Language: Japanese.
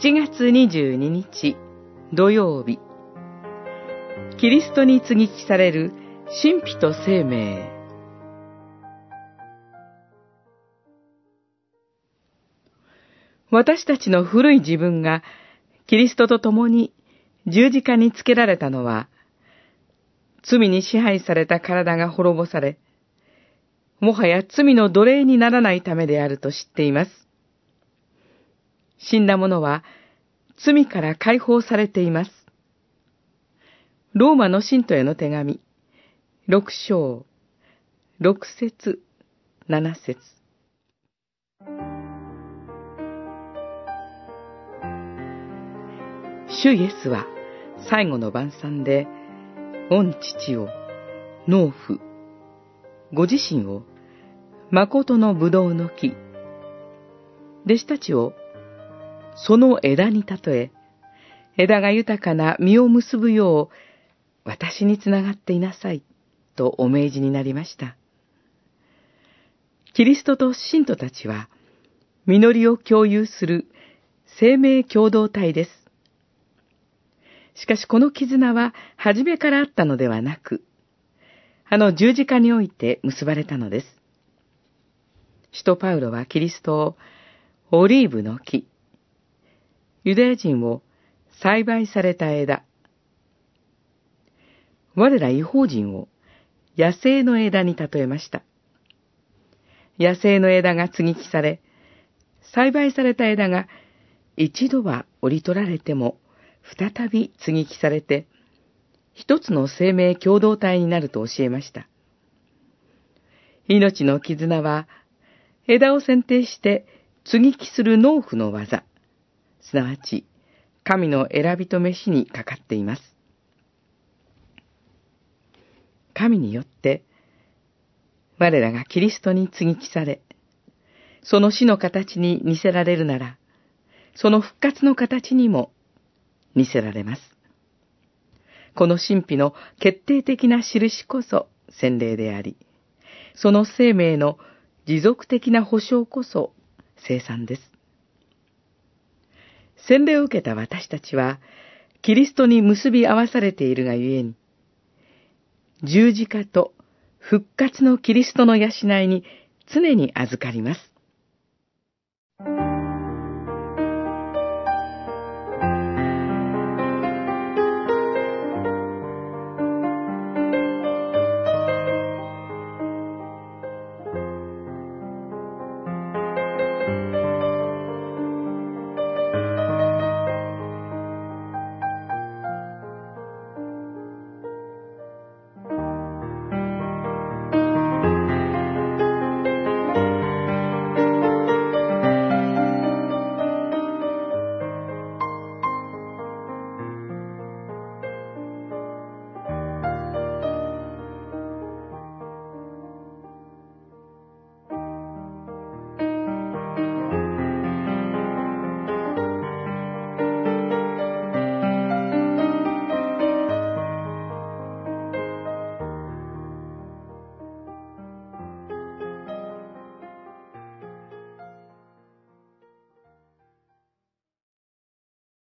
7月22日土曜日キリストに接ぎ木される神秘と生命私たちの古い自分がキリストと共に十字架につけられたのは罪に支配された体が滅ぼされもはや罪の奴隷にならないためであると知っています。死んだ者は罪から解放されています。ローマの信徒への手紙、六章、六節、七節。主イエスは最後の晩餐で、御父を、農夫、ご自身を、誠の葡萄の木、弟子たちを、その枝に例え、枝が豊かな実を結ぶよう、私につながっていなさい、とお命じになりました。キリストと信徒たちは、実りを共有する生命共同体です。しかしこの絆は初めからあったのではなく、あの十字架において結ばれたのです。使徒パウロはキリストをオリーブの木、ユダヤ人を栽培された枝、我ら違法人を野生の枝に例えました。野生の枝が継ぎ木され、栽培された枝が一度は折り取られても再び継ぎ木されて、一つの生命共同体になると教えました。命の絆は、枝を剪定して継ぎ木する農夫の技、すなわち、神の選びと飯にかかっています。神によって、我らがキリストに継ぎ木され、その死の形に似せられるなら、その復活の形にも似せられます。この神秘の決定的な印こそ洗礼であり、その生命の持続的な保障こそ生産です。洗礼を受けた私たちは、キリストに結び合わされているがゆえに、十字架と復活のキリストの養いに常に預かります。